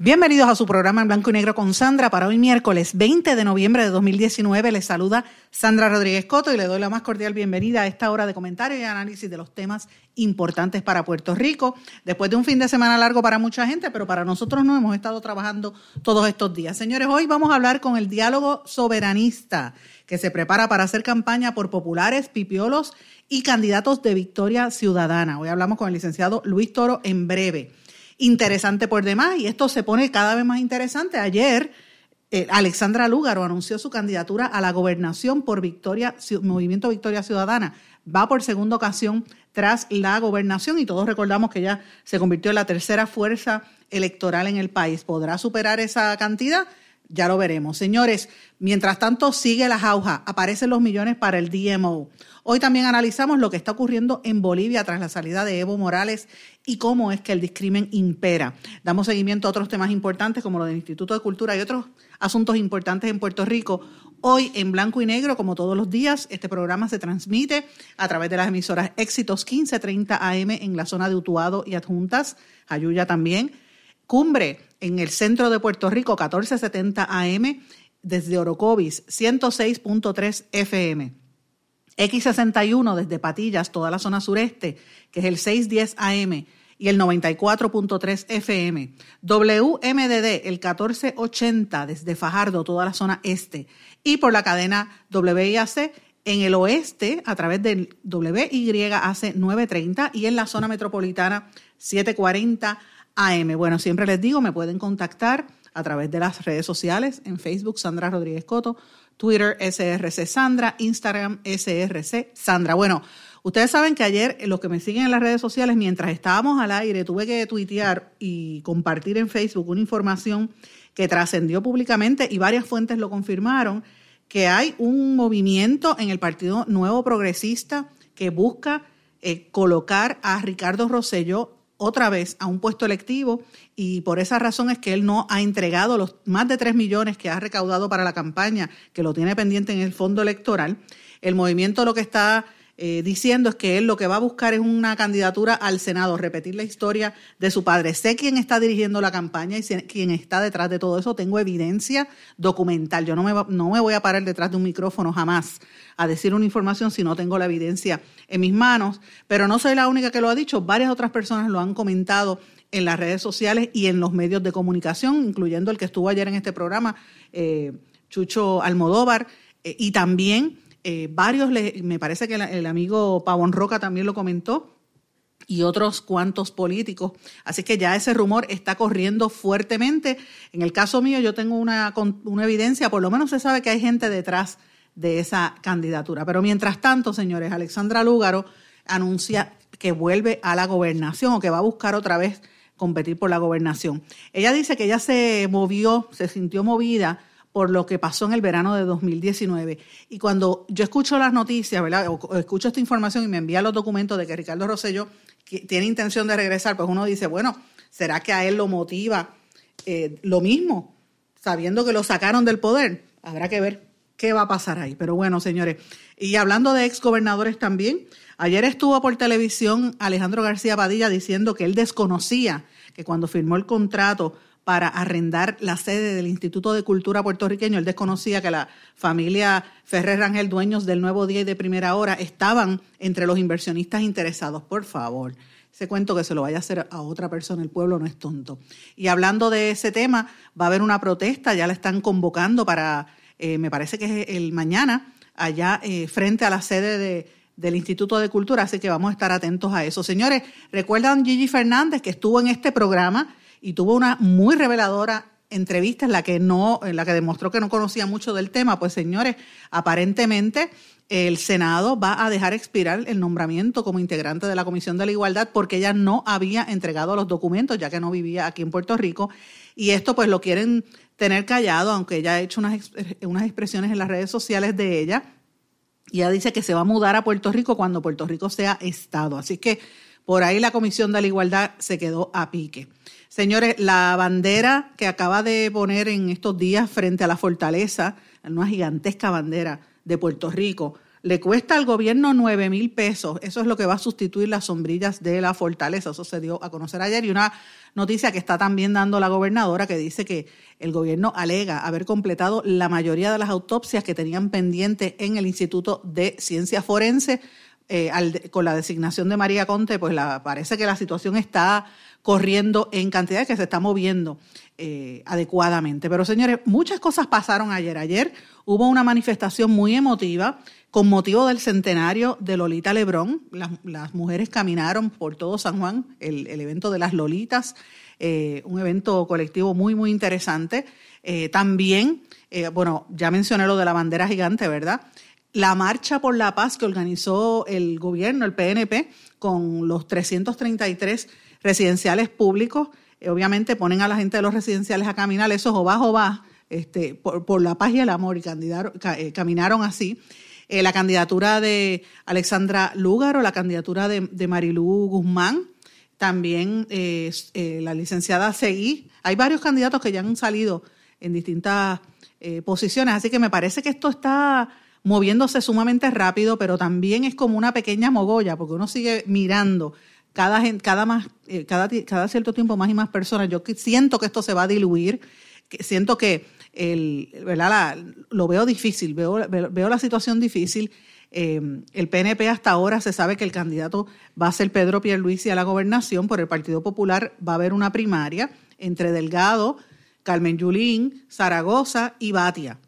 Bienvenidos a su programa en blanco y negro con Sandra para hoy miércoles 20 de noviembre de 2019. Les saluda Sandra Rodríguez Coto y le doy la más cordial bienvenida a esta hora de comentario y análisis de los temas importantes para Puerto Rico. Después de un fin de semana largo para mucha gente, pero para nosotros no hemos estado trabajando todos estos días. Señores, hoy vamos a hablar con el diálogo soberanista que se prepara para hacer campaña por populares, pipiolos y candidatos de Victoria Ciudadana. Hoy hablamos con el licenciado Luis Toro en breve interesante por demás y esto se pone cada vez más interesante. Ayer eh, Alexandra Lúgaro anunció su candidatura a la gobernación por Victoria, Movimiento Victoria Ciudadana. Va por segunda ocasión tras la gobernación y todos recordamos que ya se convirtió en la tercera fuerza electoral en el país. ¿Podrá superar esa cantidad? Ya lo veremos. Señores, mientras tanto sigue la jauja, aparecen los millones para el DMO. Hoy también analizamos lo que está ocurriendo en Bolivia tras la salida de Evo Morales y cómo es que el discrimen impera. Damos seguimiento a otros temas importantes como lo del Instituto de Cultura y otros asuntos importantes en Puerto Rico. Hoy en blanco y negro, como todos los días, este programa se transmite a través de las emisoras Éxitos 1530 AM en la zona de Utuado y Adjuntas, Ayuya también. Cumbre en el centro de Puerto Rico, 1470 AM, desde Orocovis, 106.3 FM. X61 desde Patillas, toda la zona sureste, que es el 610 AM y el 94.3 FM. WMDD, el 1480 desde Fajardo, toda la zona este. Y por la cadena WIAC en el oeste a través del WYAC 930 y en la zona metropolitana 740 AM. Bueno, siempre les digo, me pueden contactar a través de las redes sociales, en Facebook Sandra Rodríguez Coto, Twitter SRC Sandra, Instagram SRC Sandra. Bueno, ustedes saben que ayer los que me siguen en las redes sociales, mientras estábamos al aire, tuve que tuitear y compartir en Facebook una información que trascendió públicamente y varias fuentes lo confirmaron, que hay un movimiento en el Partido Nuevo Progresista que busca eh, colocar a Ricardo Rosselló otra vez a un puesto electivo y por esa razón es que él no ha entregado los más de 3 millones que ha recaudado para la campaña, que lo tiene pendiente en el fondo electoral. El movimiento lo que está eh, diciendo es que él lo que va a buscar es una candidatura al Senado, repetir la historia de su padre. Sé quién está dirigiendo la campaña y quién está detrás de todo eso. Tengo evidencia documental. Yo no me, no me voy a parar detrás de un micrófono jamás a decir una información si no tengo la evidencia en mis manos. Pero no soy la única que lo ha dicho. Varias otras personas lo han comentado en las redes sociales y en los medios de comunicación, incluyendo el que estuvo ayer en este programa, eh, Chucho Almodóvar, eh, y también eh, varios, me parece que el, amigo Pavón Roca también lo comentó, y otros cuantos políticos. Así que ya ese rumor está corriendo fuertemente. En el caso mío yo tengo una, una evidencia, por lo menos se sabe que hay gente detrás de esa candidatura. Pero mientras tanto, señores, Alexandra Lúgaro anuncia que vuelve a la gobernación o que va a buscar otra vez competir por la gobernación. Ella dice que ella se movió, se sintió movida por lo que pasó en el verano de 2019. Y cuando yo escucho las noticias, ¿verdad? O escucho esta información y me envía los documentos de que Ricardo Rosselló tiene intención de regresar, pues uno dice, bueno, ¿será que a él lo motiva eh, lo mismo, sabiendo que lo sacaron del poder? Habrá que ver qué va a pasar ahí. Pero bueno, señores, y hablando de exgobernadores también, ayer estuvo por televisión Alejandro García Padilla diciendo que él desconocía que cuando firmó el contrato para arrendar la sede del Instituto de Cultura puertorriqueño. Él desconocía que la familia Ferrer Rangel, dueños del Nuevo Día y de Primera Hora, estaban entre los inversionistas interesados. Por favor, ese cuento que se lo vaya a hacer a otra persona, el pueblo no es tonto. Y hablando de ese tema, va a haber una protesta, ya la están convocando para, eh, me parece que es el mañana, allá eh, frente a la sede de, del Instituto de Cultura, así que vamos a estar atentos a eso. Señores, ¿recuerdan Gigi Fernández que estuvo en este programa? Y tuvo una muy reveladora entrevista en la que no, en la que demostró que no conocía mucho del tema, pues señores, aparentemente el Senado va a dejar expirar el nombramiento como integrante de la Comisión de la Igualdad porque ella no había entregado los documentos, ya que no vivía aquí en Puerto Rico. Y esto pues lo quieren tener callado, aunque ella ha hecho unas, unas expresiones en las redes sociales de ella. Y ella dice que se va a mudar a Puerto Rico cuando Puerto Rico sea Estado. Así que por ahí la Comisión de la Igualdad se quedó a pique. Señores, la bandera que acaba de poner en estos días frente a la fortaleza, una gigantesca bandera de Puerto Rico. Le cuesta al gobierno 9 mil pesos. Eso es lo que va a sustituir las sombrillas de la fortaleza. Eso se dio a conocer ayer. Y una noticia que está también dando la gobernadora que dice que el gobierno alega haber completado la mayoría de las autopsias que tenían pendientes en el Instituto de Ciencia Forense. Eh, con la designación de María Conte, pues la, parece que la situación está corriendo en cantidad que se está moviendo eh, adecuadamente. Pero señores, muchas cosas pasaron ayer. Ayer hubo una manifestación muy emotiva con motivo del centenario de Lolita Lebrón. Las, mujeres caminaron por todo San Juan, el, evento de las Lolitas, eh, un evento colectivo muy, muy interesante. Eh, también, bueno, ya mencioné lo de la bandera gigante, ¿verdad? La marcha por la paz que organizó el gobierno, el PNP, con los 333 residenciales públicos eh, obviamente ponen a la gente de los residenciales a caminar, esos o va o va, este, por, la paz y el amor, y eh, caminaron así. Eh, la candidatura de Alexandra Lúgaro, la candidatura de, de Marilú Guzmán, también la licenciada Seguí. Hay varios candidatos que ya han salido en distintas posiciones, así que me parece que esto está moviéndose sumamente rápido, pero también es como una pequeña mogolla, porque uno sigue mirando cada, cada, más, eh, cada, cada cierto tiempo más y más personas. Yo siento que esto se va a diluir, siento que el, ¿verdad? lo veo difícil, veo, veo la situación difícil. Eh, el PNP hasta ahora se sabe que el candidato va a ser Pedro Pierluisi a la gobernación. Por el Partido Popular va a haber una primaria entre Delgado, Carmen Yulín, Zaragoza y Batia.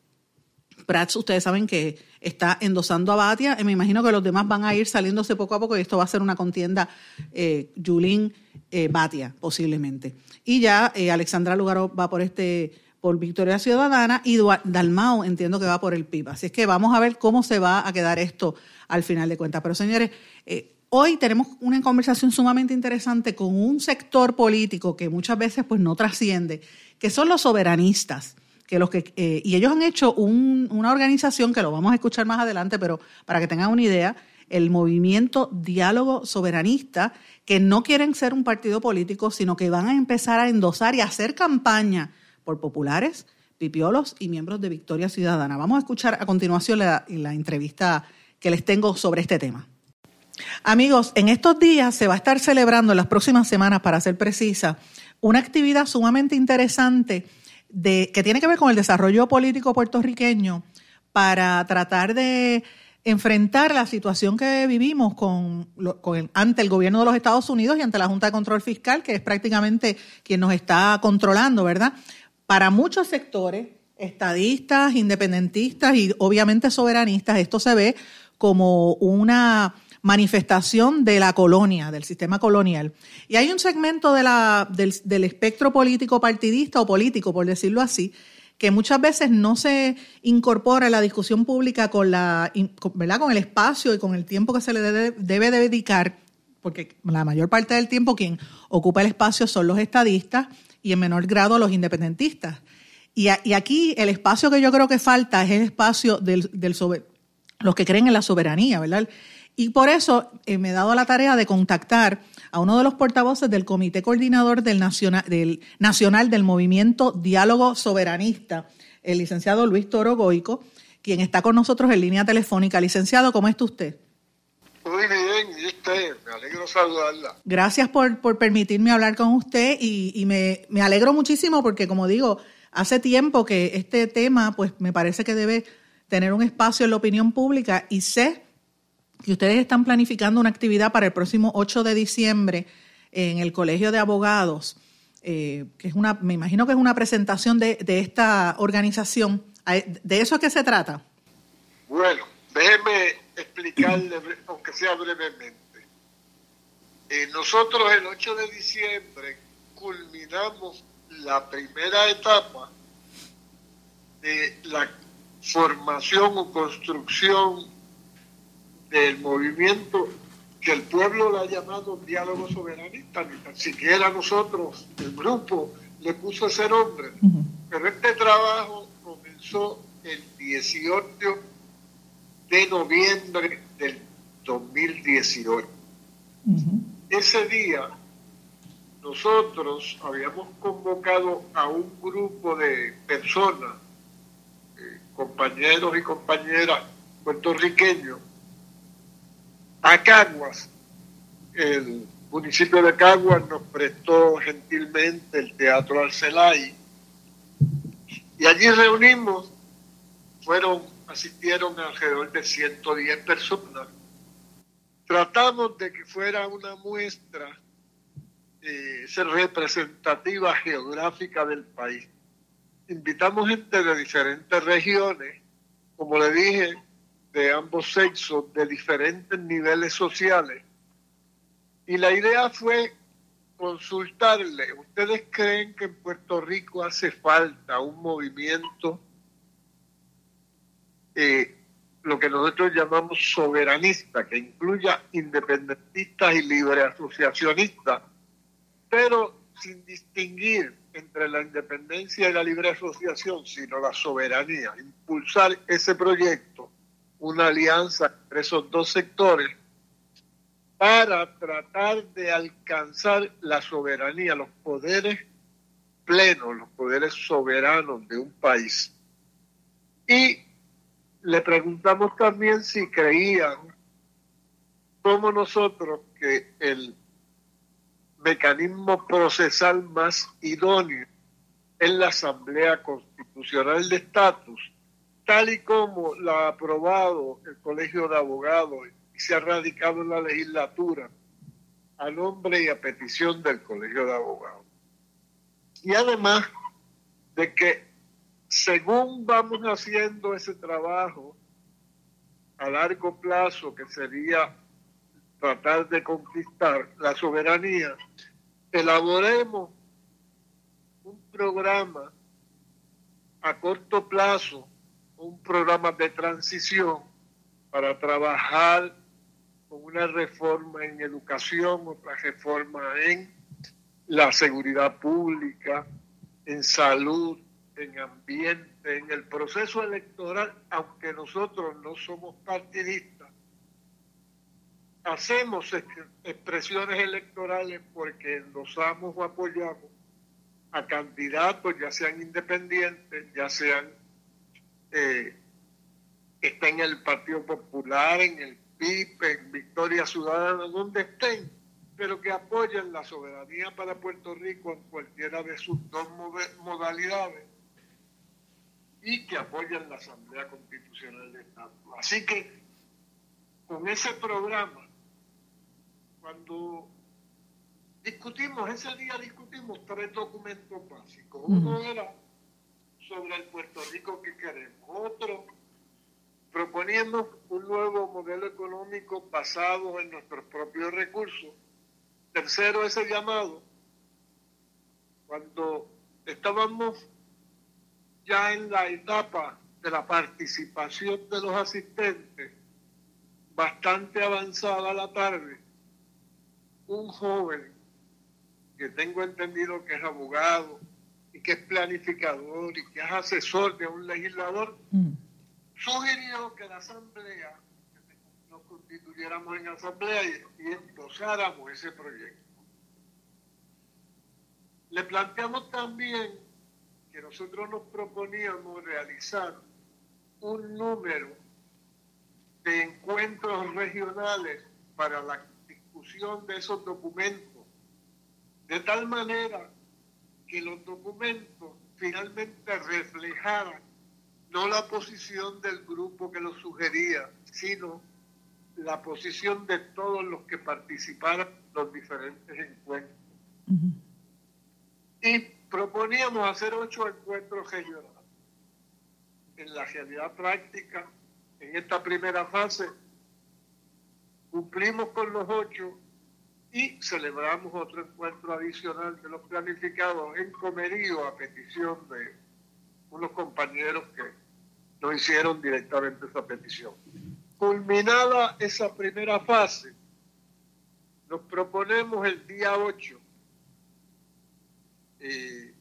Prats, ustedes saben que está endosando a Batia. Me imagino que los demás van a ir saliéndose poco a poco y esto va a ser una contienda eh, Yulín eh, Batia, posiblemente. Y ya eh, Alexandra Lugaro va por este por Victoria Ciudadana y Dalmao entiendo que va por el PIB. Así es que vamos a ver cómo se va a quedar esto al final de cuentas. Pero señores, eh, hoy tenemos una conversación sumamente interesante con un sector político que muchas veces pues no trasciende, que son los soberanistas eh, y ellos han hecho una organización que lo vamos a escuchar más adelante, pero para que tengan una idea, el movimiento Diálogo Soberanista, que no quieren ser un partido político, sino que van a empezar a endosar y a hacer campaña por populares, pipiolos y miembros de Victoria Ciudadana. Vamos a escuchar a continuación la entrevista que les tengo sobre este tema. Amigos, en estos días se va a estar celebrando, en las próximas semanas, para ser precisa, una actividad sumamente interesante que tiene que ver con el desarrollo político puertorriqueño para tratar de enfrentar la situación que vivimos con, ante el gobierno de los Estados Unidos y ante la Junta de Control Fiscal, que es prácticamente quien nos está controlando, ¿verdad? Para muchos sectores, estadistas, independentistas y obviamente soberanistas, esto se ve como una manifestación de la colonia, del sistema colonial. Y hay un segmento del, espectro político partidista o político, por decirlo así, que muchas veces no se incorpora a la discusión pública con, la, con el espacio y con el tiempo que se le debe, dedicar, porque la mayor parte del tiempo quien ocupa el espacio son los estadistas y en menor grado los independentistas. Y, aquí el espacio que yo creo que falta es el espacio del, del los que creen en la soberanía, ¿verdad? Y por eso eh, me he dado la tarea de contactar a uno de los portavoces del Comité Coordinador del Nacional del, Nacional del Movimiento Diálogo Soberanista, el licenciado Luis Toro Goico, quien está con nosotros en línea telefónica. Licenciado, ¿cómo está usted? Muy bien, y usted, me alegro saludarla. Gracias por, por permitirme hablar con usted y, y me, me alegro muchísimo porque, como digo, hace tiempo que este tema, pues me parece que debe tener un espacio en la opinión pública y sé que ustedes están planificando una actividad para el próximo 8 de diciembre en el Colegio de Abogados, eh, que es una, me imagino que es una presentación de, esta organización. ¿De eso es se trata? Bueno, déjeme explicarle, aunque sea brevemente. Eh, nosotros el 8 de diciembre culminamos la primera etapa de la formación o construcción del movimiento que el pueblo le ha llamado diálogo soberanista, ni tan siquiera nosotros, el grupo, le puso ese nombre. Pero este trabajo comenzó el 18 de noviembre del 2018. Ese día nosotros habíamos convocado a un grupo de personas, eh, compañeros y compañeras puertorriqueños, a Caguas. El municipio de Caguas nos prestó gentilmente el Teatro Arcelay y allí reunimos, fueron, asistieron alrededor de 110 personas. Tratamos de que fuera una muestra eh, representativa geográfica del país. Invitamos gente de diferentes regiones, como le dije, de ambos sexos, de diferentes niveles sociales. Y la idea fue consultarle, ¿ustedes creen que en Puerto Rico hace falta un movimiento, eh, lo que nosotros llamamos soberanista, que incluya independentistas y libre asociacionistas, pero sin distinguir entre la independencia y la libre asociación, sino la soberanía, impulsar ese proyecto una alianza entre esos dos sectores para tratar de alcanzar la soberanía, los poderes plenos, los poderes soberanos de un país. Y le preguntamos también si creían, como nosotros, que el mecanismo procesal más idóneo es la Asamblea Constitucional de Estatus, tal y como la ha aprobado el Colegio de Abogados y se ha radicado en la legislatura a nombre y a petición del Colegio de Abogados. Y además de que según vamos haciendo ese trabajo a largo plazo, que sería tratar de conquistar la soberanía, elaboremos un programa a corto plazo un programa de transición para trabajar con una reforma en educación, otra reforma en la seguridad pública, en salud, en ambiente, en el proceso electoral, aunque nosotros no somos partidistas, hacemos expresiones electorales porque endosamos o apoyamos a candidatos, ya sean independientes, ya sean eh, está en el Partido Popular, en el PIB, en Victoria Ciudadana, donde estén, pero que apoyen la soberanía para Puerto Rico en cualquiera de sus dos modalidades y que apoyen la Asamblea Constitucional de Estado. Así que con ese programa, cuando discutimos, ese día discutimos tres documentos básicos. Uno era sobre el Puerto Rico que queremos. Otro, proponiendo un nuevo modelo económico basado en nuestros propios recursos. Tercero, ese llamado, cuando estábamos ya en la etapa de la participación de los asistentes, bastante avanzada la tarde, un joven que tengo entendido que es abogado, y que es planificador y que es asesor de un legislador, mm. sugirió que la Asamblea, nos constituyéramos en Asamblea y, y endosáramos ese proyecto. Le planteamos también que nosotros nos proponíamos realizar un número de encuentros regionales para la discusión de esos documentos, de tal manera que los documentos finalmente reflejaran no la posición del grupo que lo sugería, sino la posición de todos los que participaron en los diferentes encuentros. Y proponíamos hacer ocho encuentros regionales. En la realidad práctica, en esta primera fase, cumplimos con los ocho y celebramos otro encuentro adicional de los planificados en Comerío a petición de unos compañeros que nos hicieron directamente esa petición. Culminada esa primera fase, nos proponemos el día 8 eh,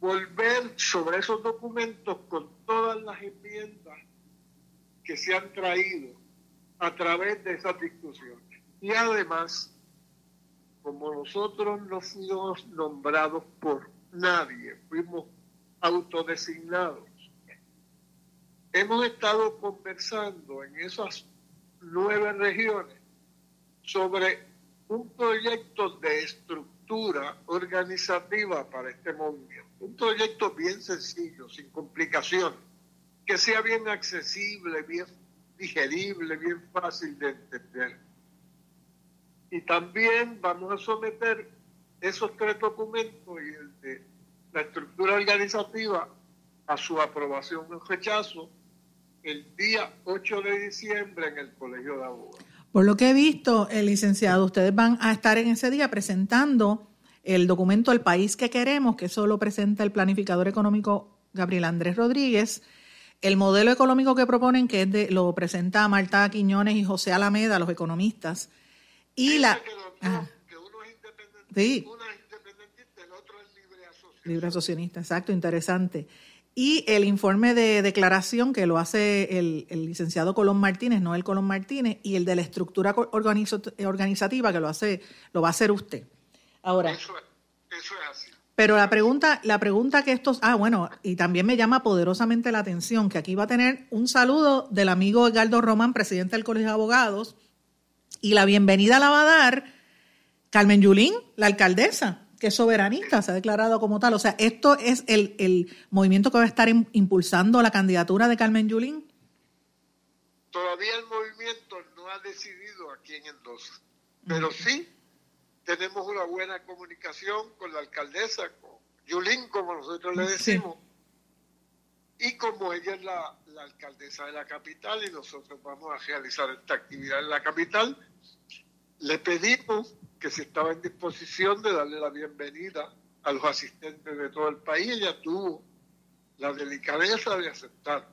volver sobre esos documentos con todas las enmiendas que se han traído a través de esa discusión. Y además, como nosotros no fuimos nombrados por nadie, fuimos autodesignados, hemos estado conversando en esas nueve regiones sobre un proyecto de estructura organizativa para este movimiento. Un proyecto bien sencillo, sin complicaciones, que sea bien accesible, bien digerible, bien fácil de entender y también vamos a someter esos tres documentos y el de la estructura organizativa a su aprobación o rechazo el día 8 de diciembre en el Colegio de Abogados. Por lo que he visto, el licenciado, ustedes van a estar en ese día presentando el documento El País que Queremos, que solo presenta el planificador económico Gabriel Andrés Rodríguez, el modelo económico que proponen, que es de, lo presenta Marta Quiñones y José Alameda, los economistas, y la... Que, uno es independentista, uno es independentista, el otro es libre asociacionista. Libre asociacionista, exacto, interesante. Y el informe de declaración que lo hace el, licenciado Colón Martínez, no el Colón Martínez, y el de la estructura organizativa que lo hace, lo va a hacer usted. Ahora. Eso es, eso es así. Pero la pregunta, la pregunta que estos, ah, bueno, y también me llama poderosamente la atención que aquí va a tener un saludo del amigo Edgardo Román, presidente del Colegio de Abogados, y la bienvenida la va a dar Carmen Yulín, la alcaldesa, que es soberanista, se ha declarado como tal. O sea, esto es el, movimiento que va a estar impulsando la candidatura de Carmen Yulín. Todavía el movimiento no ha decidido a quién endosa, pero sí tenemos una buena comunicación con la alcaldesa, con Yulín, como nosotros le decimos. Y como ella es la, la, alcaldesa de la capital y nosotros vamos a realizar esta actividad en la capital, le pedimos que si estaba en disposición de darle la bienvenida a los asistentes de todo el país. Ella tuvo la delicadeza de aceptar.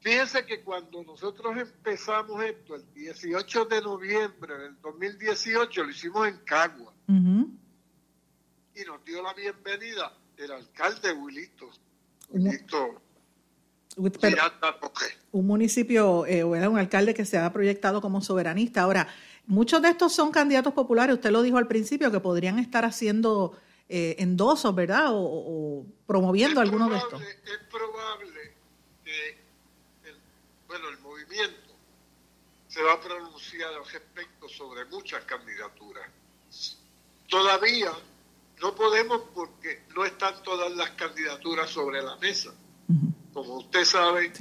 Fíjense que cuando nosotros empezamos esto, el 18 de noviembre del 2018, lo hicimos en Cagua. Y nos dio la bienvenida el alcalde Wilito. Wilito un municipio eh, un alcalde que se ha proyectado como soberanista. Ahora, muchos de estos son candidatos populares, usted lo dijo al principio, que podrían estar haciendo eh, endosos, ¿verdad? O, promoviendo algunos de estos. Es probable que el, bueno, el movimiento se va a pronunciar al respecto sobre muchas candidaturas. Todavía no podemos porque no están todas las candidaturas sobre la mesa como usted sabe,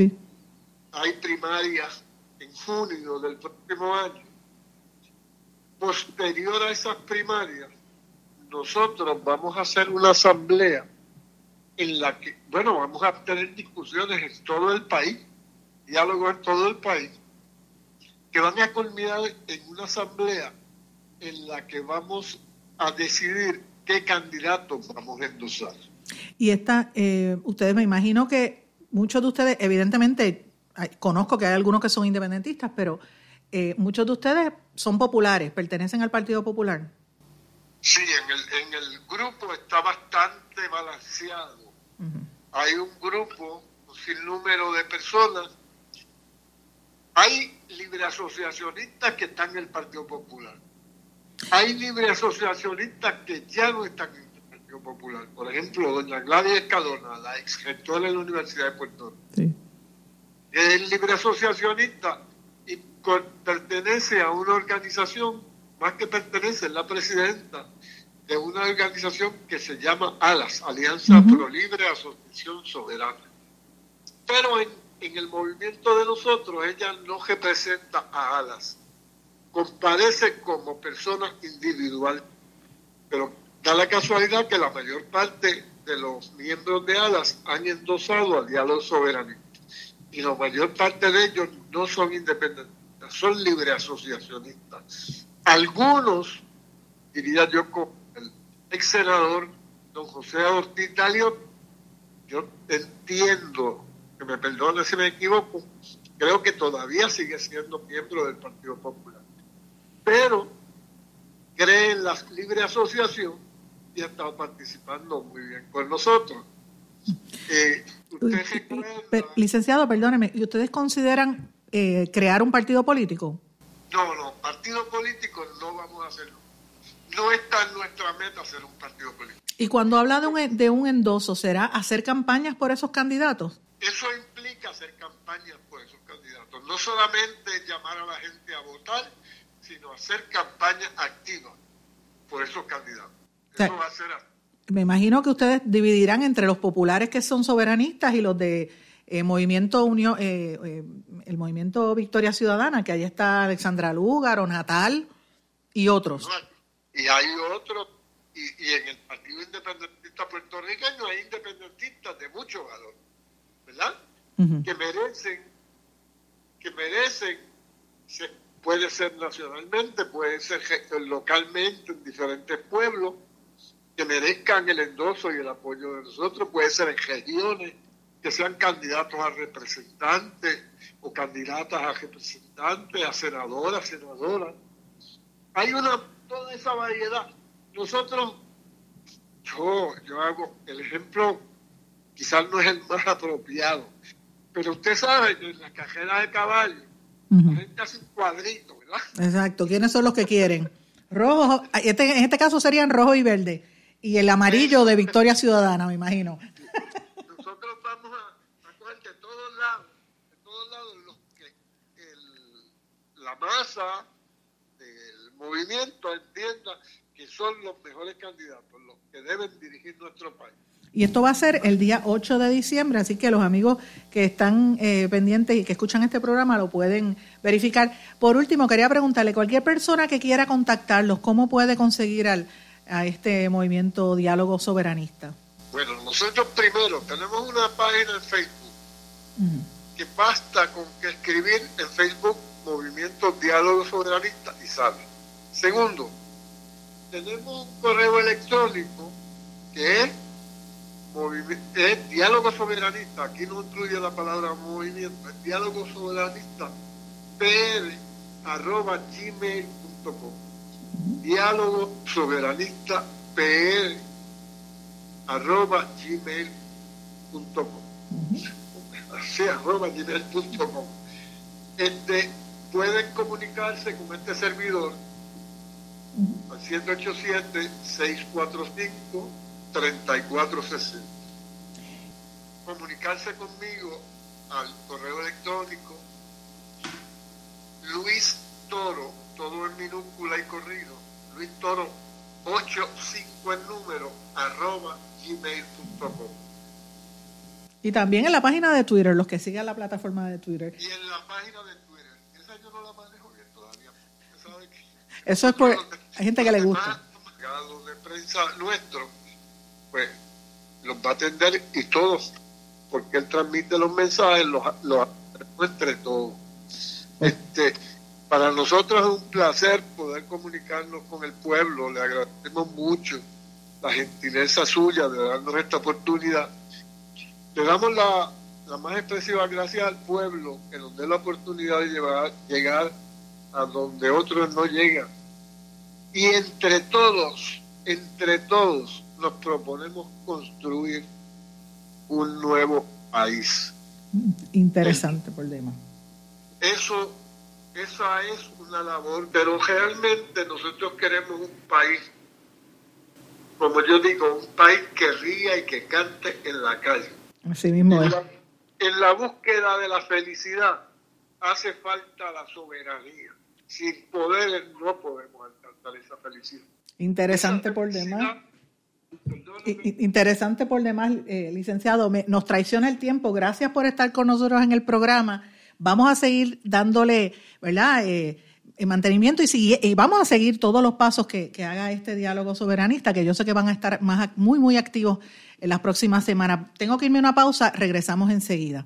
hay primarias en junio del próximo año. Posterior a esas primarias, nosotros vamos a hacer una asamblea en la que, bueno, vamos a tener discusiones en todo el país, diálogos en todo el país, que van a culminar en una asamblea en la que vamos a decidir qué candidatos vamos a endosar. Y esta, eh, ustedes me imagino que muchos de ustedes, evidentemente, conozco que hay algunos que son independentistas, pero eh, muchos de ustedes son populares, pertenecen al Partido Popular. Sí, en el, en el grupo está bastante balanceado. Hay un grupo, sin número de personas. Hay libre asociacionistas que están en el Partido Popular. Hay libre asociacionistas que ya no están en Popular. Por ejemplo, doña Gladys Escadona, la ex rectora de la Universidad de Puerto Rico, es libre asociacionista y pertenece a una organización, más que pertenece, es la presidenta de una organización que se llama ALAS, Alianza Pro Libre Asociación Soberana. Pero en, en el movimiento de nosotros ella no representa a ALAS, comparece como persona individual, pero Da la casualidad que la mayor parte de los miembros de ALAS han endosado al diálogo soberanista. Y la mayor parte de ellos no son independentistas, son libre asociacionistas. algunos, diría yo, con el ex senador don José Ortiz Talio, yo entiendo, que me perdone si me equivoco, creo que todavía sigue siendo miembro del Partido Popular. Pero cree en la libre asociación y ha estado participando muy bien con nosotros. Eh, licenciado, perdóneme, ¿y ustedes consideran eh, crear un partido político? No, no, partido político no vamos a hacerlo. No está en nuestra meta hacer un partido político. Y cuando habla de un, de un endoso, ¿será hacer campañas por esos candidatos? Eso implica hacer campañas por esos candidatos. No solamente llamar a la gente a votar, sino hacer campañas activas por esos candidatos. Eso va a ser Me imagino que ustedes dividirán entre los populares que son soberanistas y los de eh, movimiento Unión, eh, eh, el movimiento Victoria Ciudadana, que ahí está Alexandra o Natal y otros. Y hay otros, y, en el Partido Independentista puertorriqueño hay independentistas de mucho valor, ¿verdad? Que merecen, que merecen, puede ser nacionalmente, puede ser localmente en diferentes pueblos, que merezcan el endoso y el apoyo de nosotros, puede ser en regiones que sean candidatos a representantes o candidatas a representantes, a senadoras, senadoras. Hay una toda esa variedad. Nosotros, yo, yo hago el ejemplo, quizás no es el más apropiado, pero usted sabe que en la cajera de caballo la gente hace un cuadrito, ¿verdad? Exacto. ¿Quiénes son los que quieren? Rojo, este, en este caso serían rojo y verde. Y el amarillo de Victoria Ciudadana, me imagino. Masa del movimiento entienda que son los mejores candidatos, los que deben dirigir nuestro país. Y esto va a ser el día 8 de diciembre, así que los amigos que están eh, pendientes y que escuchan este programa lo pueden verificar. Por último, quería preguntarle, cualquier persona que quiera contactarlos, ¿cómo puede conseguir al, a este movimiento Diálogo Soberanista? Bueno, nosotros primero tenemos una página en Facebook, que basta con que escribir en Facebook Movimiento Diálogo Soberanista y sale. Segundo, tenemos un correo electrónico que es, diálogo soberanista, aquí no incluye la palabra movimiento, es diálogo soberanista pr arroba gmail.com diálogo soberanista pr arroba gmail.com así arroba gmail.com este pueden comunicarse con este servidor al 187-645-3460. Comunicarse conmigo al correo electrónico Luis Toro, todo en minúscula y corrido, Luis Toro 85 en número, arroba gmail.com. Y también en la página de Twitter, los que siguen la plataforma de Twitter. Y en la página de Eso es por hay gente que le gusta. de prensa nuestro, pues los va a atender y todos, porque él transmite los mensajes, los, los entre todos. Este, para nosotros es un placer poder comunicarnos con el pueblo, le agradecemos mucho la gentileza suya de darnos esta oportunidad. Le damos la, la más expresiva gracias al pueblo que nos dé la oportunidad de llevar, llegar a donde otros no llegan. Y entre todos, entre todos, nos proponemos construir un nuevo país. Interesante problema. Eso, esa es una labor, pero realmente nosotros queremos un país, como yo digo, un país que ría y que cante en la calle. Así mismo es. en la búsqueda de la felicidad hace falta la soberanía sin poder no podemos alcanzar esa felicidad. Interesante por demás. Interesante por demás, eh, licenciado. nos traiciona el tiempo. Gracias por estar con nosotros en el programa. Vamos a seguir dándole, ¿verdad? Eh, mantenimiento y, y, vamos a seguir todos los pasos que, que, haga este diálogo soberanista, que yo sé que van a estar más, muy, muy activos en las próximas semanas. Tengo que irme a una pausa, regresamos enseguida.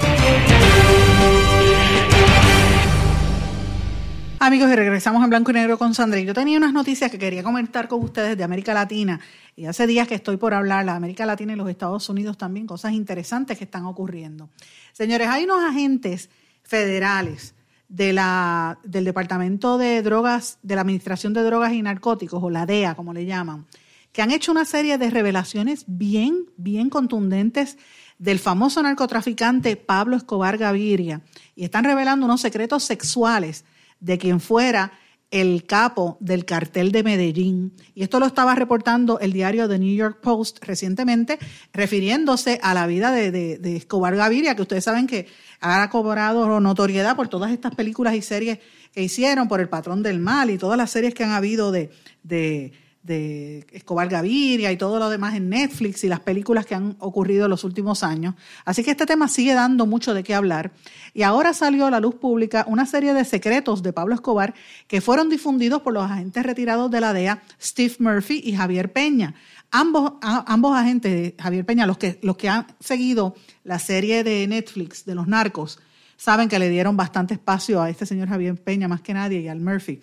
Amigos, y regresamos en blanco y negro con Sandra. yo tenía unas noticias que quería comentar con ustedes de América Latina. Y hace días que estoy por hablar, la América Latina y los Estados Unidos también, cosas interesantes que están ocurriendo. Señores, hay unos agentes federales del Departamento de Drogas, de la Administración de Drogas y Narcóticos, o la DEA, como le llaman, que han hecho una serie de revelaciones bien, bien contundentes del famoso narcotraficante Pablo Escobar Gaviria. Y están revelando unos secretos sexuales de quien fuera el capo del cartel de Medellín. Y esto lo estaba reportando el diario The New York Post recientemente, refiriéndose a la vida de, Escobar Gaviria, que ustedes saben que ha cobrado notoriedad por todas estas películas y series que hicieron, por El Patrón del Mal y todas las series que han habido de, de de Escobar Gaviria y todo lo demás en Netflix y las películas que han ocurrido en los últimos años. Así que este tema sigue dando mucho de qué hablar. Y ahora salió a la luz pública una serie de secretos de Pablo Escobar que fueron difundidos por los agentes retirados de la DEA, Steve Murphy y Javier Peña. Ambos, ambos agentes, Javier Peña, los que, los que han seguido la serie de Netflix de los narcos, saben que le dieron bastante espacio a este señor Javier Peña más que nadie y al Murphy.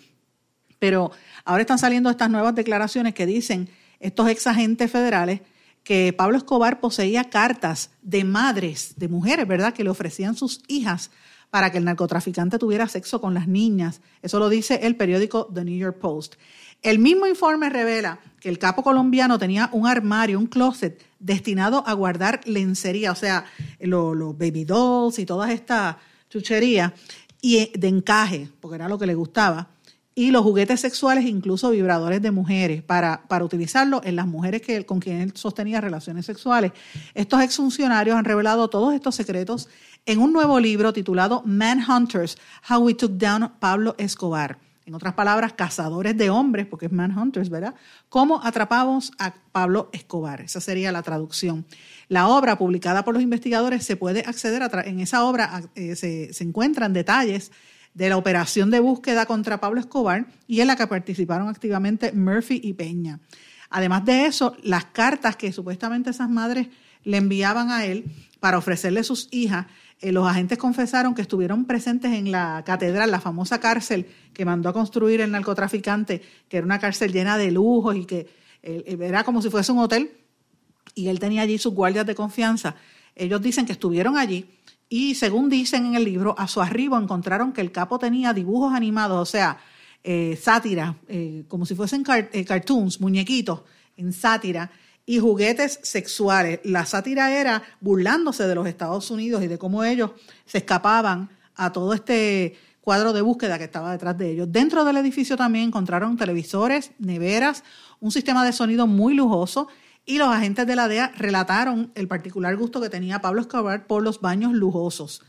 Pero ahora están saliendo estas nuevas declaraciones que dicen estos ex agentes federales que Pablo Escobar poseía cartas de madres, de mujeres, ¿verdad?, que le ofrecían sus hijas para que el narcotraficante tuviera sexo con las niñas. Eso lo dice el periódico The New York Post. El mismo informe revela que el capo colombiano tenía un armario, un closet destinado a guardar lencería, o sea, los baby dolls y todas estas chucherías, y de encaje, porque era lo que le gustaba y los juguetes sexuales, incluso vibradores de mujeres, para, para utilizarlo en las mujeres que, con quien él sostenía relaciones sexuales. Estos exfuncionarios han revelado todos estos secretos en un nuevo libro titulado Manhunters, How We Took Down Pablo Escobar. En otras palabras, cazadores de hombres, porque es Manhunters, ¿verdad? ¿Cómo atrapamos a Pablo Escobar? Esa sería la traducción. La obra publicada por los investigadores se puede acceder a en esa obra eh, se, se encuentran detalles de la operación de búsqueda contra Pablo Escobar y en la que participaron activamente Murphy y Peña. Además de eso, las cartas que supuestamente esas madres le enviaban a él para ofrecerle sus hijas, eh, los agentes confesaron que estuvieron presentes en la catedral, la famosa cárcel que mandó a construir el narcotraficante, que era una cárcel llena de lujos y que eh, era como si fuese un hotel, y él tenía allí sus guardias de confianza. Ellos dicen que estuvieron allí y según dicen en el libro, a su arribo encontraron que el capo tenía dibujos animados, o sea, eh, sátira, eh, como si fuesen eh, cartoons, muñequitos en sátira, y juguetes sexuales. La sátira era burlándose de los Estados Unidos y de cómo ellos se escapaban a todo este cuadro de búsqueda que estaba detrás de ellos. Dentro del edificio también encontraron televisores, neveras, un sistema de sonido muy lujoso y los agentes de la DEA relataron el particular gusto que tenía Pablo Escobar por los baños lujosos.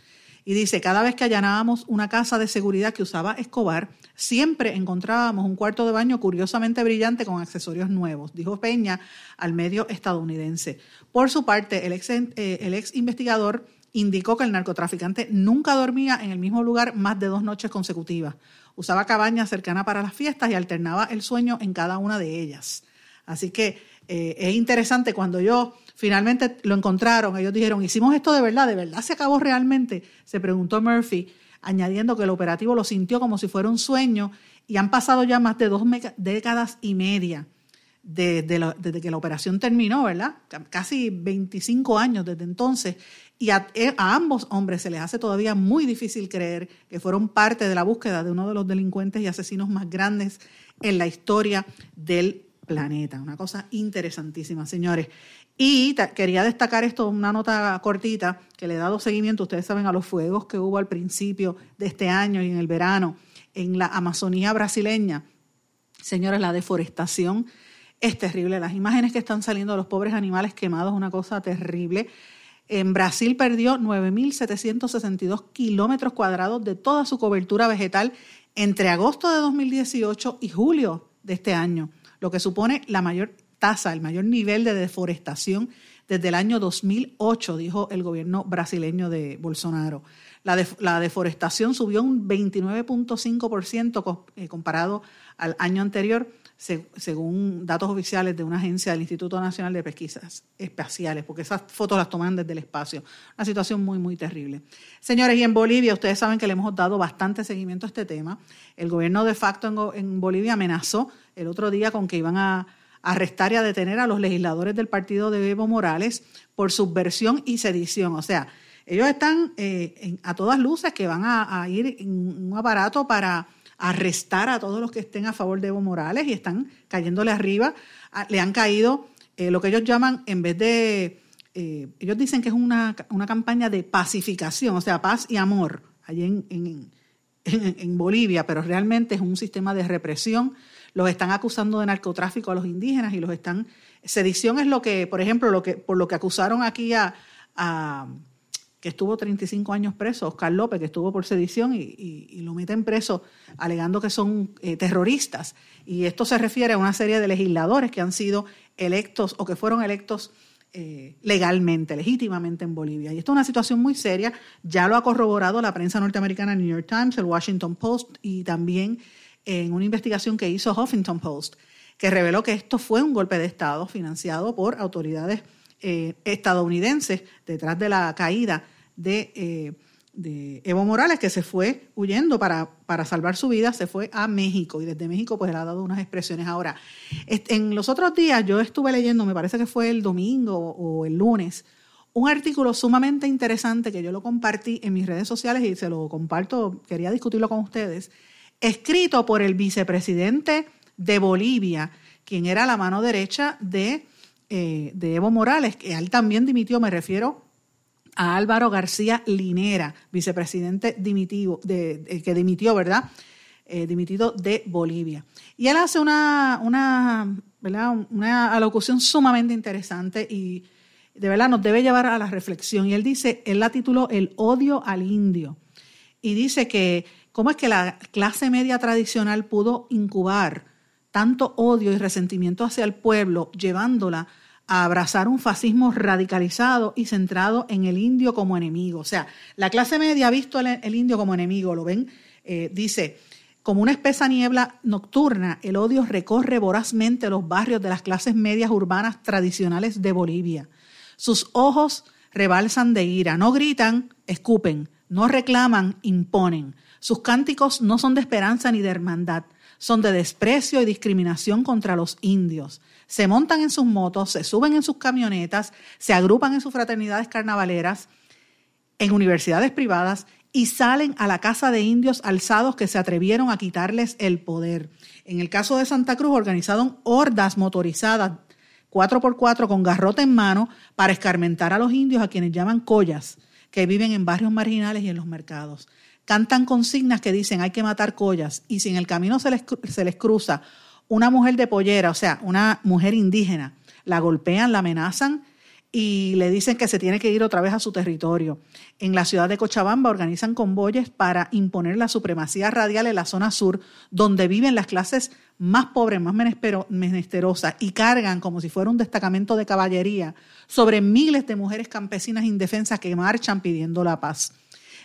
Y dice, cada vez que allanábamos una casa de seguridad que usaba Escobar, siempre encontrábamos un cuarto de baño curiosamente brillante con accesorios nuevos, dijo Peña al medio estadounidense. Por su parte, el ex, eh, el ex investigador indicó que el narcotraficante nunca dormía en el mismo lugar más de dos noches consecutivas. Usaba cabañas cercanas para las fiestas y alternaba el sueño en cada una de ellas. Así que eh, es interesante cuando ellos finalmente lo encontraron, ellos dijeron, hicimos esto de verdad, de verdad se acabó realmente, se preguntó Murphy, añadiendo que el operativo lo sintió como si fuera un sueño y han pasado ya más de dos décadas y media desde, desde que la operación terminó, ¿verdad? Casi 25 años desde entonces. Y a, eh, a, ambos hombres se les hace todavía muy difícil creer que fueron parte de la búsqueda de uno de los delincuentes y asesinos más grandes en la historia del planeta. Una cosa interesantísima, señores. Y quería destacar esto, una nota cortita que le he dado seguimiento, ustedes saben, a los fuegos que hubo al principio de este año y en el verano en la Amazonía brasileña. Señores, la deforestación es terrible. Las imágenes que están saliendo de los pobres animales quemados, una cosa terrible. En Brasil perdió 9.762 kilómetros cuadrados de toda su cobertura vegetal entre agosto de 2018 y julio de este año, lo que supone la mayor tasa, el mayor nivel de deforestación desde el año 2008, dijo el gobierno brasileño de Bolsonaro. La, deforestación subió un 29.5% eh, comparado al año anterior, según datos oficiales de una agencia del Instituto Nacional de Pesquisas Espaciales, porque esas fotos las toman desde el espacio. Una situación muy, muy terrible. Señores, y en Bolivia, ustedes saben que le hemos dado bastante seguimiento a este tema. El gobierno de facto en, Bolivia amenazó el otro día con que iban a arrestar y a detener a los legisladores del partido de Evo Morales por subversión y sedición. O sea, ellos están eh, a todas luces que van a ir en un aparato para arrestar a todos los que estén a favor de Evo Morales y están cayéndole arriba. Ah, le han caído eh, lo que ellos llaman, en vez de, eh, ellos dicen que es una, campaña de pacificación, o sea, paz y amor, allí en, en, Bolivia, pero realmente es un sistema de represión. Los están acusando de narcotráfico a los indígenas y los están... Sedición es lo que, por ejemplo, lo que, por lo que acusaron aquí a que estuvo 35 años preso, Oscar López, que estuvo por sedición y, lo meten preso alegando que son eh, terroristas. Y esto se refiere a una serie de legisladores que han sido electos o que fueron electos eh, legalmente, legítimamente en Bolivia. Y esto es una situación muy seria, ya lo ha corroborado la prensa norteamericana New York Times, el Washington Post y también en una investigación que hizo Huffington Post, que reveló que esto fue un golpe de Estado financiado por autoridades eh, estadounidenses detrás de la caída de, eh, de, Evo Morales, que se fue huyendo para, para salvar su vida, se fue a México y desde México pues le ha dado unas expresiones. Ahora, en los otros días yo estuve leyendo, me parece que fue el domingo o el lunes, un artículo sumamente interesante que yo lo compartí en mis redes sociales y se lo comparto, quería discutirlo con ustedes, escrito por el vicepresidente de Bolivia, quien era la mano derecha de eh, de Evo Morales, que él también dimitió, me refiero a Álvaro García Linera, vicepresidente dimitivo, de, que dimitió, ¿verdad? Eh, dimitido de Bolivia. Y él hace una, una, una alocución sumamente interesante y de verdad nos debe llevar a la reflexión. Y él dice, él la tituló El odio al indio. Y dice que cómo es que la clase media tradicional pudo incubar tanto odio y resentimiento hacia el pueblo, llevándola a abrazar un fascismo radicalizado y centrado en el indio como enemigo. O sea, la clase media ha visto el, indio como enemigo, lo ven, eh, dice, como una espesa niebla nocturna, el odio recorre vorazmente los barrios de las clases medias urbanas tradicionales de Bolivia. Sus ojos rebalsan de ira, no gritan, escupen, no reclaman, imponen. Sus cánticos no son de esperanza ni de hermandad, son de desprecio y discriminación contra los indios se montan en sus motos, se suben en sus camionetas, se agrupan en sus fraternidades carnavaleras, en universidades privadas y salen a la casa de indios alzados que se atrevieron a quitarles el poder. En el caso de Santa Cruz organizaron hordas motorizadas 4x4 con garrote en mano para escarmentar a los indios a quienes llaman collas, que viven en barrios marginales y en los mercados. Cantan consignas que dicen hay que matar collas y si en el camino se les, se les cruza una mujer de pollera, o sea, una mujer indígena, la golpean, la amenazan y le dicen que se tiene que ir otra vez a su territorio. En la ciudad de Cochabamba organizan convoyes para imponer la supremacía radial en la zona sur, donde viven las clases más pobres, más menesterosas, y cargan como si fuera un destacamento de caballería sobre miles de mujeres campesinas indefensas que marchan pidiendo la paz.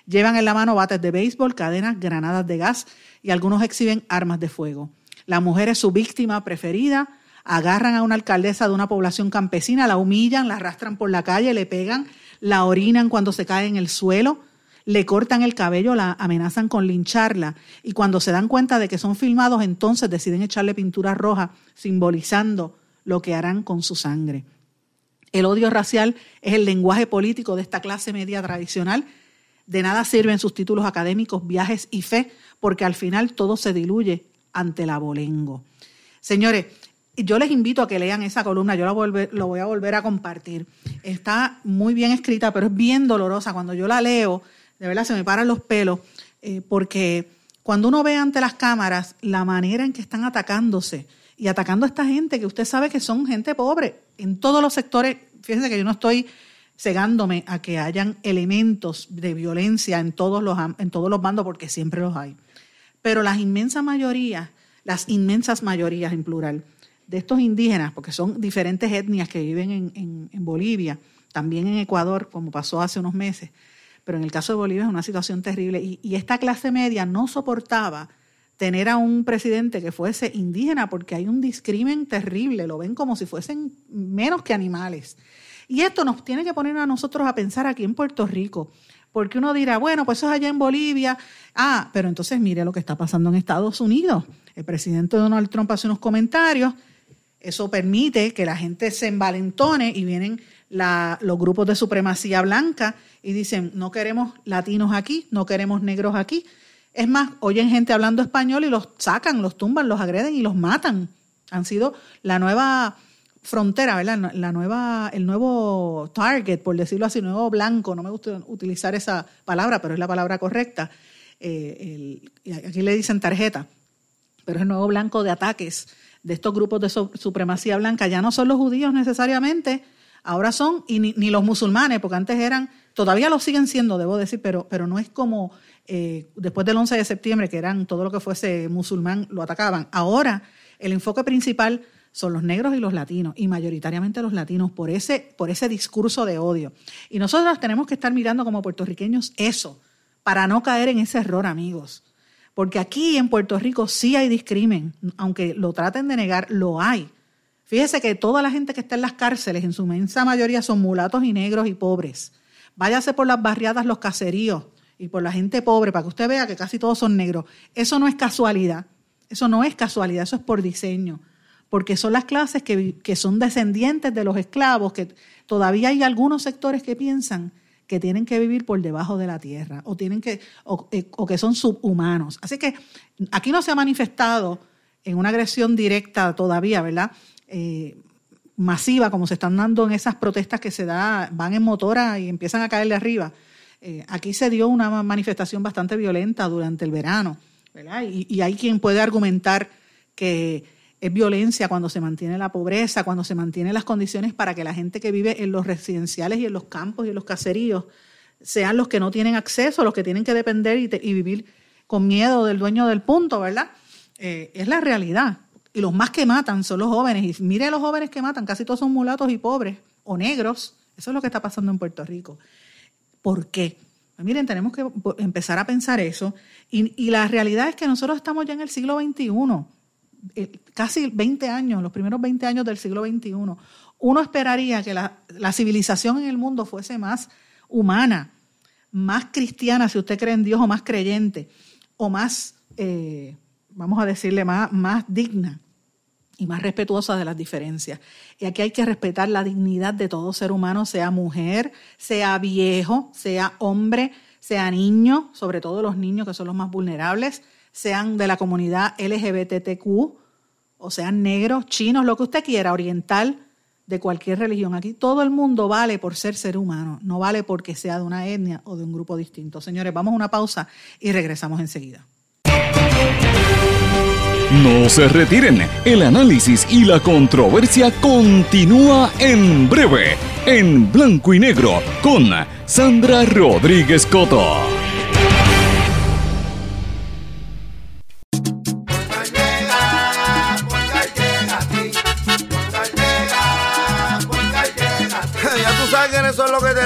Llevan en la mano bates de béisbol, cadenas, granadas de gas y algunos exhiben armas de fuego. La mujer es su víctima preferida. Agarran a una alcaldesa de una población campesina, la humillan, la arrastran por la calle, le pegan, la orinan cuando se cae en el suelo, le cortan el cabello, la amenazan con lincharla y cuando se dan cuenta de que son filmados, entonces deciden echarle pintura roja, simbolizando lo que harán con su sangre. El odio racial es el lenguaje político de esta clase media tradicional. De nada sirven sus títulos académicos, viajes y fe, porque al final todo se diluye ante el abolengo. Señores, yo les invito a que lean esa columna, yo la lo voy a volver a compartir. Está muy bien escrita, pero es bien dolorosa. Cuando yo la leo, de verdad se me paran los pelos, eh, porque cuando uno ve ante las cámaras la manera en que están atacándose y atacando a esta gente, que usted sabe que son gente pobre en todos los sectores, fíjense que yo no estoy cegándome a que hayan elementos de violencia en todos los, en todos los bandos, porque siempre los hay pero las inmensas mayorías, las inmensas mayorías en plural, de estos indígenas, porque son diferentes etnias que viven en, Bolivia, también en Ecuador, como pasó hace unos meses, pero en el caso de Bolivia es una situación terrible, y, y esta clase media no soportaba tener a un presidente que fuese indígena, porque hay un discrimen terrible, lo ven como si fuesen menos que animales. Y esto nos tiene que poner a nosotros a pensar aquí en Puerto Rico, porque uno dirá, bueno, pues eso es allá en Bolivia. Ah, pero entonces mire lo que está pasando en Estados Unidos. El presidente Donald Trump hace unos comentarios, eso permite que la gente se envalentone y vienen los grupos de supremacía blanca y dicen, no queremos latinos aquí, no queremos negros aquí. Es más, oyen gente hablando español y los sacan, los tumban, los agreden y los matan. Han sido la nueva frontera, ¿verdad? La nueva, el nuevo target, por decirlo así, nuevo blanco, no me gusta utilizar esa palabra, pero es la palabra correcta. Eh, aquí le dicen tarjeta, pero es el nuevo blanco de ataques de estos grupos de supremacía blanca. Ya no son los judíos necesariamente, ahora son, y ni, los musulmanes, porque antes eran, todavía lo siguen siendo, debo decir, pero, pero no es como eh, después del 11 de septiembre, que eran todo lo que fuese musulmán, lo atacaban. Ahora, el enfoque principal son los negros y los latinos, y mayoritariamente los latinos, por ese, por ese discurso de odio. Y nosotros tenemos que estar mirando como puertorriqueños eso, para no caer en ese error, amigos. Porque aquí en Puerto Rico sí hay discrimen, aunque lo traten de negar, lo hay. Fíjese que toda la gente que está en las cárceles, en su inmensa mayoría, son mulatos y negros y pobres. Váyase por las barriadas, los caseríos y por la gente pobre, para que usted vea que casi todos son negros. Eso no es casualidad. Eso no es casualidad, eso es por diseño porque son las clases que, son descendientes de los esclavos, que todavía hay algunos sectores que piensan que tienen que vivir por debajo de la tierra o tienen que o, eh, que son subhumanos. Así que aquí no se ha manifestado en una agresión directa todavía, ¿verdad? Eh, masiva, como se están dando en esas protestas que se da, van en motora y empiezan a caer de arriba. Eh, aquí se dio una manifestación bastante violenta durante el verano, ¿verdad? y hay quien puede argumentar que es violencia cuando se mantiene la pobreza, cuando se mantienen las condiciones para que la gente que vive en los residenciales y en los campos y en los caseríos sean los que no tienen acceso, los que tienen que depender y, vivir con miedo del dueño del punto, ¿verdad? Eh, es la realidad. Y los más que matan son los jóvenes. Y mire los jóvenes que matan, casi todos son mulatos y pobres o negros. Eso es lo que está pasando en Puerto Rico. ¿Por qué? Pues miren, tenemos que empezar a pensar eso. Y, y la realidad es que nosotros estamos ya en el siglo XXI casi 20 años, los primeros 20 años del siglo XXI, uno esperaría que la, civilización en el mundo fuese más humana, más cristiana, si usted cree en Dios, o más creyente, o más, eh, vamos a decirle, más, más digna y más respetuosa de las diferencias. Y aquí hay que respetar la dignidad de todo ser humano, sea mujer, sea viejo, sea hombre, sea niño, sobre todo los niños que son los más vulnerables, sean de la comunidad LGBTQ, o sean negros, chinos, lo que usted quiera, oriental, de cualquier religión. Aquí todo el mundo vale por ser ser humano, no vale porque sea de una etnia o de un grupo distinto. Señores, vamos a una pausa y regresamos enseguida. No se retiren, el análisis y la controversia continúa en breve, en blanco y negro, con Sandra Rodríguez Coto.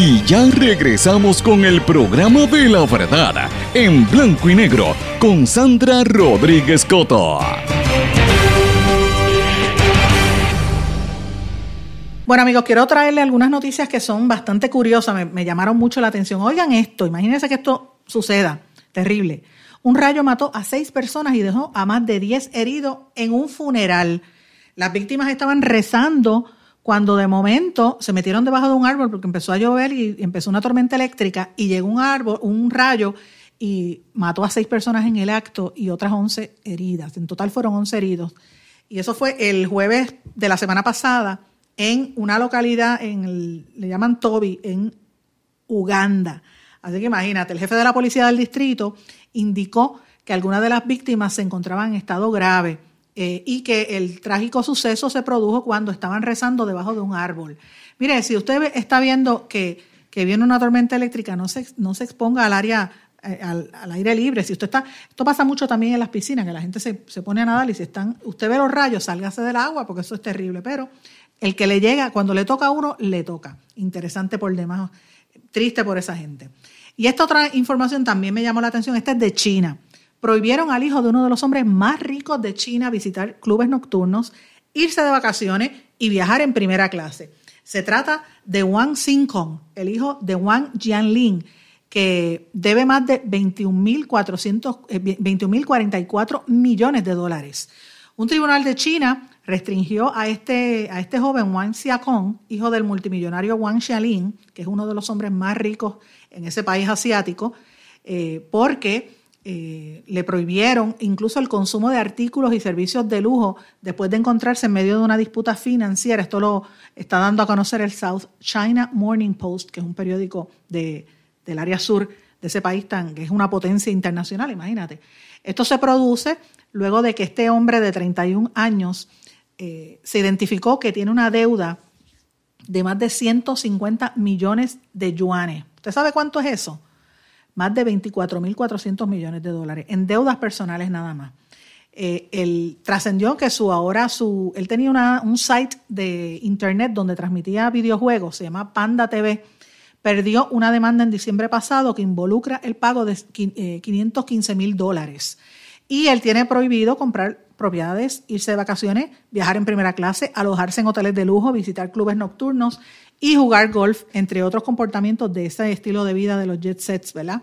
Y ya regresamos con el programa de la verdad en blanco y negro con Sandra Rodríguez Coto. Bueno amigos, quiero traerle algunas noticias que son bastante curiosas, me, me, llamaron mucho la atención. Oigan esto, imagínense que esto suceda, terrible. Un rayo mató a seis personas y dejó a más de diez heridos en un funeral. Las víctimas estaban rezando cuando de momento se metieron debajo de un árbol porque empezó a llover y empezó una tormenta eléctrica y llegó un árbol, un rayo y mató a seis personas en el acto y otras once heridas. En total fueron once heridos. Y eso fue el jueves de la semana pasada en una localidad, en el, le llaman Toby, en Uganda. Así que imagínate, el jefe de la policía del distrito indicó que algunas de las víctimas se encontraban en estado grave eh, y que el trágico suceso se produjo cuando estaban rezando debajo de un árbol. Mire, si usted está viendo que, viene una tormenta eléctrica, no se, exponga al área eh, al, al, aire libre. Si usted está, esto pasa mucho también en las piscinas, que la gente se, se, pone a nadar y si están, usted ve los rayos, sálgase del agua porque eso es terrible. Pero el que le llega, cuando le toca a uno, le toca. Interesante por demás, triste por esa gente. Y esta otra información también me llamó la atención, esta es de China. Prohibieron al hijo de uno de los hombres más ricos de China visitar clubes nocturnos, irse de vacaciones y viajar en primera clase. Se trata de Wang Xingkong, el hijo de Wang Jianlin, que debe más de 21.044 eh, millones de dólares. Un tribunal de China restringió a este, este joven Wang Xiaokong, hijo del multimillonario Wang Xiaolin, que es uno de los hombres más ricos en ese país asiático, eh, porque eh, le prohibieron incluso el consumo de artículos y servicios de lujo después de encontrarse en medio de una disputa financiera. Esto lo está dando a conocer el South China Morning Post, que es un periódico de, del área sur de ese país tan, que es una potencia internacional, imagínate. Esto se produce luego de que este hombre de 31 años eh, se identificó que tiene una deuda de más de 150 millones de yuanes. ¿Usted sabe cuánto es eso? Más de 24.400 millones de dólares en deudas personales nada más. Eh, él trascendió que su ahora su él tenía una, un site de internet donde transmitía videojuegos, se llama Panda TV. Perdió una demanda en diciembre pasado que involucra el pago de 515 eh, mil dólares. Y él tiene prohibido comprar propiedades, irse de vacaciones, viajar en primera clase, alojarse en hoteles de lujo, visitar clubes nocturnos y jugar golf, entre otros comportamientos de ese estilo de vida de los jet sets, ¿verdad?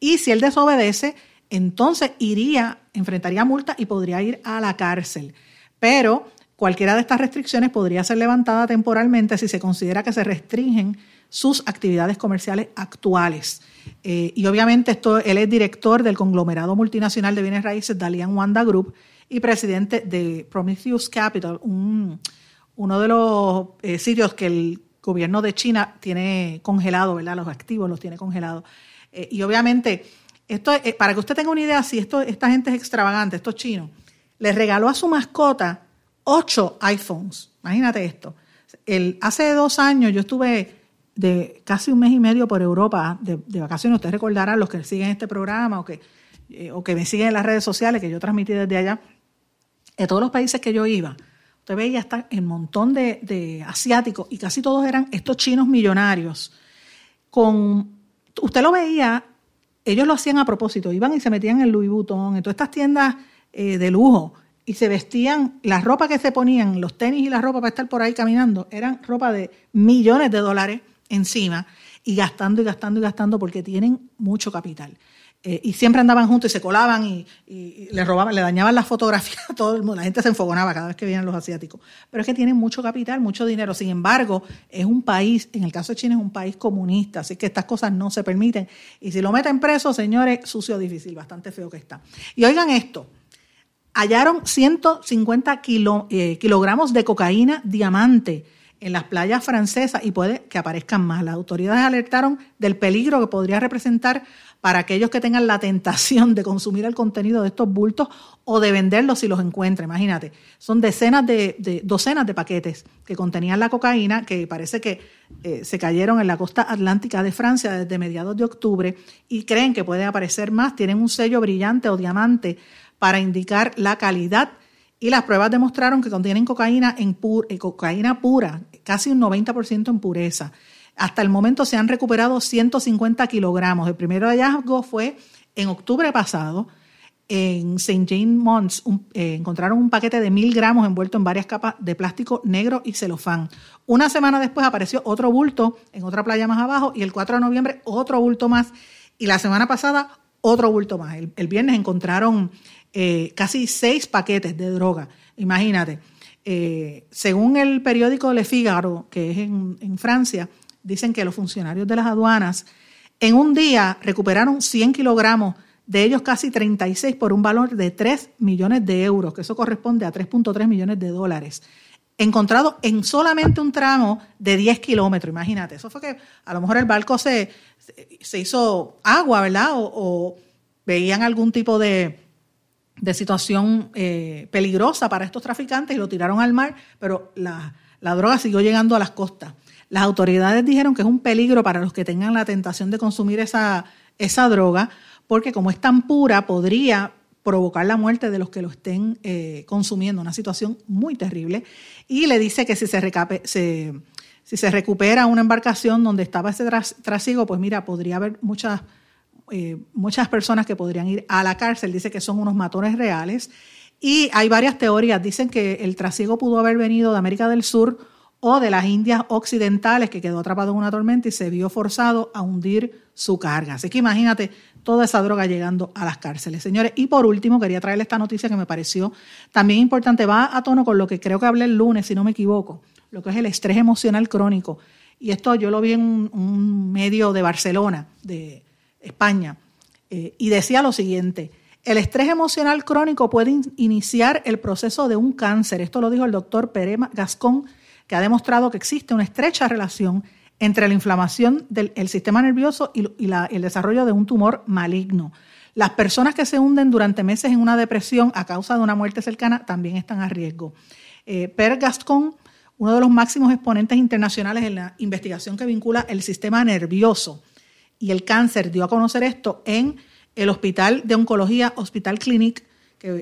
Y si él desobedece, entonces iría, enfrentaría multa y podría ir a la cárcel. Pero cualquiera de estas restricciones podría ser levantada temporalmente si se considera que se restringen sus actividades comerciales actuales. Eh, y obviamente esto, él es director del conglomerado multinacional de bienes raíces Dalian Wanda Group y presidente de Prometheus Capital, uno de los eh, sitios que el gobierno de China tiene congelado, ¿verdad? Los activos los tiene congelados. Eh, y obviamente, esto eh, para que usted tenga una idea, si esto, esta gente es extravagante, estos chinos, le regaló a su mascota ocho iPhones. Imagínate esto. El, hace dos años yo estuve de casi un mes y medio por Europa de, de vacaciones. Ustedes recordarán, los que siguen este programa o que, o que me siguen en las redes sociales, que yo transmití desde allá de todos los países que yo iba, usted veía hasta el montón de, asiáticos y casi todos eran estos chinos millonarios. Con, usted lo veía, ellos lo hacían a propósito, iban y se metían en Louis Vuitton, en todas estas tiendas eh, de lujo y se vestían, la ropa que se ponían, los tenis y la ropa para estar por ahí caminando, eran ropa de millones de dólares encima y gastando y gastando y gastando porque tienen mucho capital. Eh, y siempre andaban juntos y se colaban y, le robaban, le dañaban las fotografías a todo el mundo. La gente se enfogonaba cada vez que veían los asiáticos. Pero es que tienen mucho capital, mucho dinero. Sin embargo, es un país, en el caso de China es un país comunista, así que estas cosas no se permiten. Y si lo meten preso, señores, sucio difícil, bastante feo que está. Y oigan esto, hallaron 150 eh, kilogramos de cocaína diamante en las playas francesas y puede que aparezcan más. Las autoridades alertaron del peligro que podría representar para aquellos que tengan la tentación de consumir el contenido de estos bultos o de venderlos si los encuentra. Imagínate, son decenas de, docenas de paquetes que contenían la cocaína que parece que eh, se cayeron en la costa atlántica de Francia desde mediados de octubre y creen que pueden aparecer más. Tienen un sello brillante o diamante para indicar la calidad y las pruebas demostraron que contienen cocaína, en eh, cocaína pura, casi un 90% en pureza. Hasta el momento se han recuperado 150 kilogramos. El primer hallazgo fue en octubre pasado. En St. James Mons eh, encontraron un paquete de mil gramos envuelto en varias capas de plástico negro y celofán. Una semana después apareció otro bulto en otra playa más abajo y el 4 de noviembre otro bulto más. Y la semana pasada otro bulto más. El, viernes encontraron eh, casi seis paquetes de droga. Imagínate. Eh, según el periódico Le Figaro, que es en, Francia, dicen que los funcionarios de las aduanas en un día recuperaron 100 kilogramos, de ellos casi 36 por un valor de 3 millones de euros, que eso corresponde a 3.3 millones de dólares, encontrado en solamente un tramo de 10 kilómetros. Imagínate, eso fue que a lo mejor el barco se, se hizo agua, ¿verdad? O, veían algún tipo de, de situación eh, peligrosa para estos traficantes y lo tiraron al mar, pero la, la droga siguió llegando a las costas. Las autoridades dijeron que es un peligro para los que tengan la tentación de consumir esa, esa droga, porque como es tan pura, podría provocar la muerte de los que lo estén eh, consumiendo, una situación muy terrible. Y le dice que si se, se, si se recupera una embarcación donde estaba ese trasiego, pues mira, podría haber muchas eh, muchas personas que podrían ir a la cárcel. Dice que son unos matones reales. Y hay varias teorías. Dicen que el trasiego pudo haber venido de América del Sur o de las Indias Occidentales, que quedó atrapado en una tormenta y se vio forzado a hundir su carga. Así que imagínate toda esa droga llegando a las cárceles. Señores, y por último, quería traerle esta noticia que me pareció también importante. Va a tono con lo que creo que hablé el lunes, si no me equivoco, lo que es el estrés emocional crónico. Y esto yo lo vi en un medio de Barcelona, de, España, eh, y decía lo siguiente, el estrés emocional crónico puede iniciar el proceso de un cáncer. Esto lo dijo el doctor Pérez Gascón, que ha demostrado que existe una estrecha relación entre la inflamación del sistema nervioso y, el desarrollo de un tumor maligno. Las personas que se hunden durante meses en una depresión a causa de una muerte cercana también están a riesgo. Eh, Pérez Gascón, uno de los máximos exponentes internacionales en la investigación que vincula el sistema nervioso y el cáncer dio a conocer esto en el Hospital de Oncología Hospital Clinic,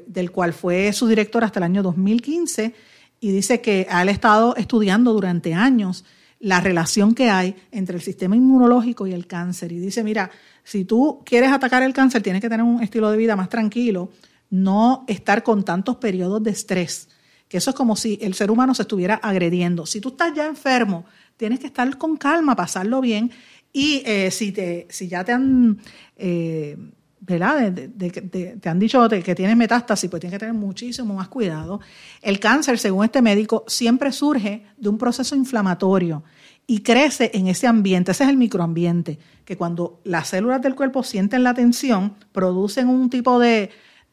del cual fue su director hasta el año 2015, y dice que ha estado estudiando durante años la relación que hay entre el sistema inmunológico y el cáncer. Y dice, mira, si tú quieres atacar el cáncer, tienes que tener un estilo de vida más tranquilo, no estar con tantos periodos de estrés, que eso es como si el ser humano se estuviera agrediendo. Si tú estás ya enfermo, tienes que estar con calma, pasarlo bien y eh, si, te, si ya te han, eh, ¿verdad? te han dicho que tienes metástasis, pues tienes que tener muchísimo más cuidado. El cáncer, según este médico, siempre surge de un proceso inflamatorio y crece en ese ambiente, ese es el microambiente, que cuando las células del cuerpo sienten la tensión, producen un tipo de,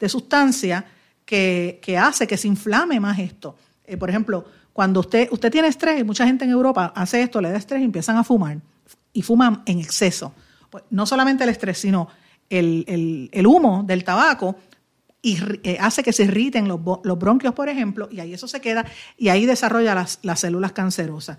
sustancia que, hace que se inflame más esto. Eh, por ejemplo, cuando usted, usted tiene estrés, y mucha gente en Europa hace esto, le da estrés y empiezan a fumar y fuman en exceso. Pues no solamente el estrés, sino el, humo del tabaco eh, hace que se irriten los, bronquios, por ejemplo, y ahí eso se queda y ahí desarrolla las, células cancerosas.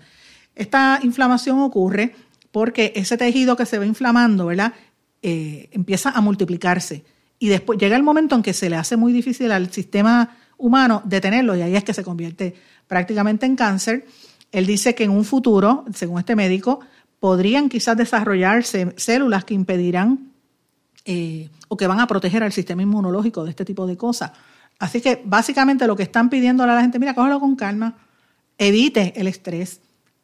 Esta inflamación ocurre porque ese tejido que se va inflamando, ¿verdad? Eh, empieza a multiplicarse y después llega el momento en que se le hace muy difícil al sistema humano detenerlo y ahí es que se convierte prácticamente en cáncer. Él dice que en un futuro, según este médico, podrían quizás desarrollarse células que impedirán eh, o que van a proteger al sistema inmunológico de este tipo de cosas. Así que básicamente lo que están pidiendo a la gente, mira, cógelo con calma, evite el estrés,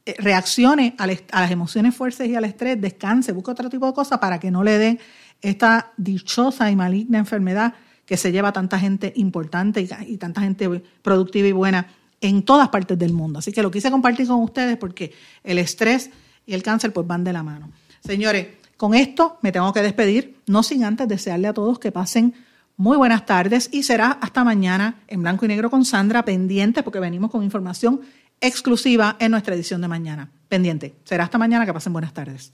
eh, reaccione a, las emociones fuertes y al estrés, descanse, busque otro tipo de cosas para que no le den esta dichosa y maligna enfermedad que se lleva a tanta gente importante y tanta gente productiva y buena en todas partes del mundo. Así que lo quise compartir con ustedes porque el estrés y el cáncer pues van de la mano. Señores, con esto me tengo que despedir, no sin antes desearle a todos que pasen muy buenas tardes y será hasta mañana en blanco y negro con Sandra, pendiente porque venimos con información exclusiva en nuestra edición de mañana. Pendiente. Será hasta mañana. Que pasen buenas tardes.